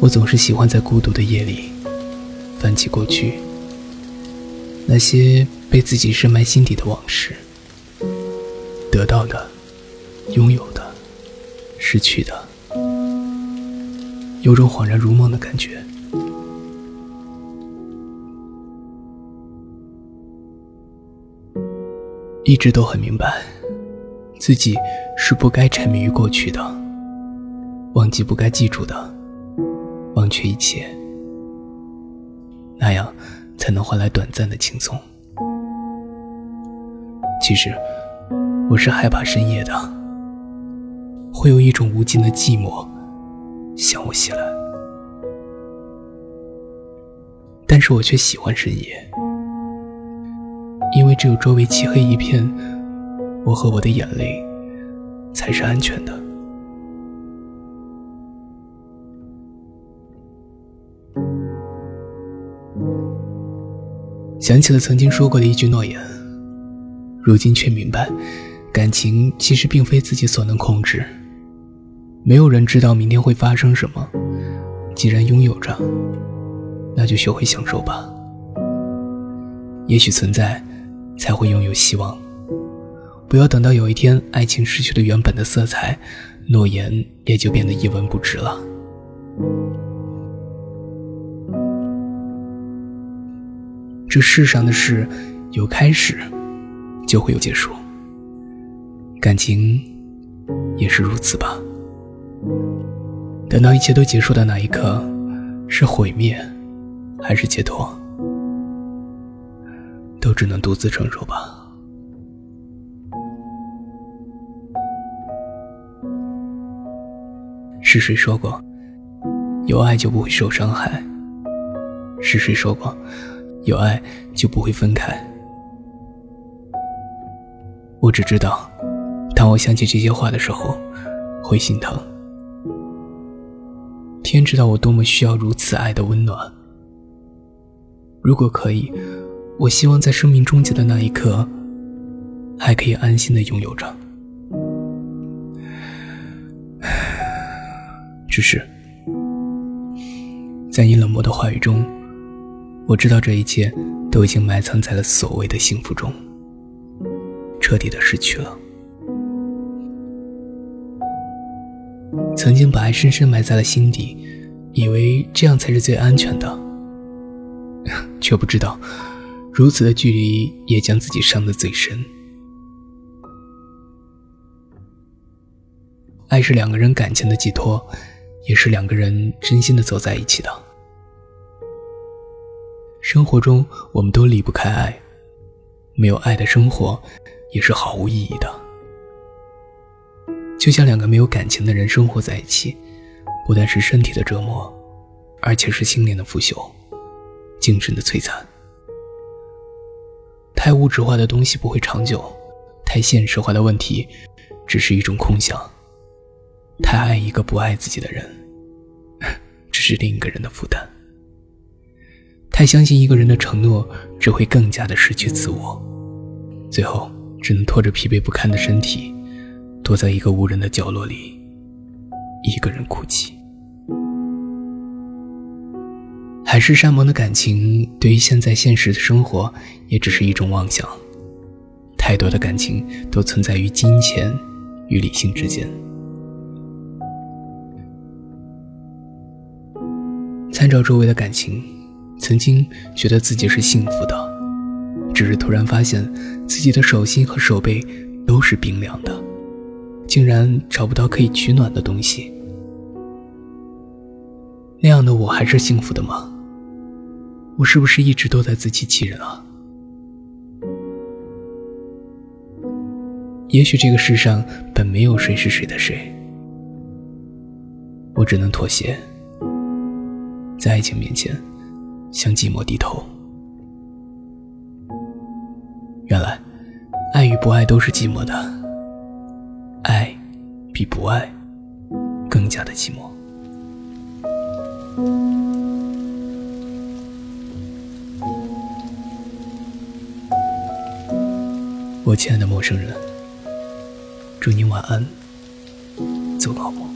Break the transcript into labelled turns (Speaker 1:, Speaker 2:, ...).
Speaker 1: 我总是喜欢在孤独的夜里翻起过去那些被自己深埋心底的往事，得到的、拥有的、失去的，有种恍然如梦的感觉。一直都很明白，自己是不该沉迷于过去的，忘记不该记住的，忘却一切，那样才能换来短暂的轻松。其实，我是害怕深夜的，会有一种无尽的寂寞向我袭来，但是我却喜欢深夜。因为只有周围漆黑一片，我和我的眼泪才是安全的。想起了曾经说过的一句诺言，如今却明白，感情其实并非自己所能控制。没有人知道明天会发生什么，既然拥有着，那就学会享受吧。也许存在。才会拥有希望。不要等到有一天爱情失去了原本的色彩，诺言也就变得一文不值了。这世上的事，有开始，就会有结束。感情也是如此吧。等到一切都结束的那一刻，是毁灭，还是解脱？都只能独自承受吧。是谁说过，有爱就不会受伤害？是谁说过，有爱就不会分开？我只知道，当我想起这些话的时候，会心疼。天知道我多么需要如此爱的温暖。如果可以。我希望在生命终结的那一刻，还可以安心的拥有着。只是，在你冷漠的话语中，我知道这一切都已经埋藏在了所谓的幸福中，彻底的失去了。曾经把爱深深埋在了心底，以为这样才是最安全的，却不知道。如此的距离，也将自己伤得最深。爱是两个人感情的寄托，也是两个人真心的走在一起的。生活中，我们都离不开爱，没有爱的生活也是毫无意义的。就像两个没有感情的人生活在一起，不但是身体的折磨，而且是心灵的腐朽，精神的摧残。太物质化的东西不会长久，太现实化的问题只是一种空想。太爱一个不爱自己的人，只是另一个人的负担。太相信一个人的承诺，只会更加的失去自我，最后只能拖着疲惫不堪的身体，躲在一个无人的角落里，一个人哭泣。海誓山盟的感情，对于现在现实的生活，也只是一种妄想。太多的感情都存在于金钱与理性之间。参照周围的感情，曾经觉得自己是幸福的，只是突然发现自己的手心和手背都是冰凉的，竟然找不到可以取暖的东西。那样的我还是幸福的吗？我是不是一直都在自欺欺人啊？也许这个世上本没有谁是谁的谁，我只能妥协，在爱情面前向寂寞低头。原来，爱与不爱都是寂寞的，爱比不爱更加的寂寞。我亲爱的陌生人，祝你晚安，做个好梦。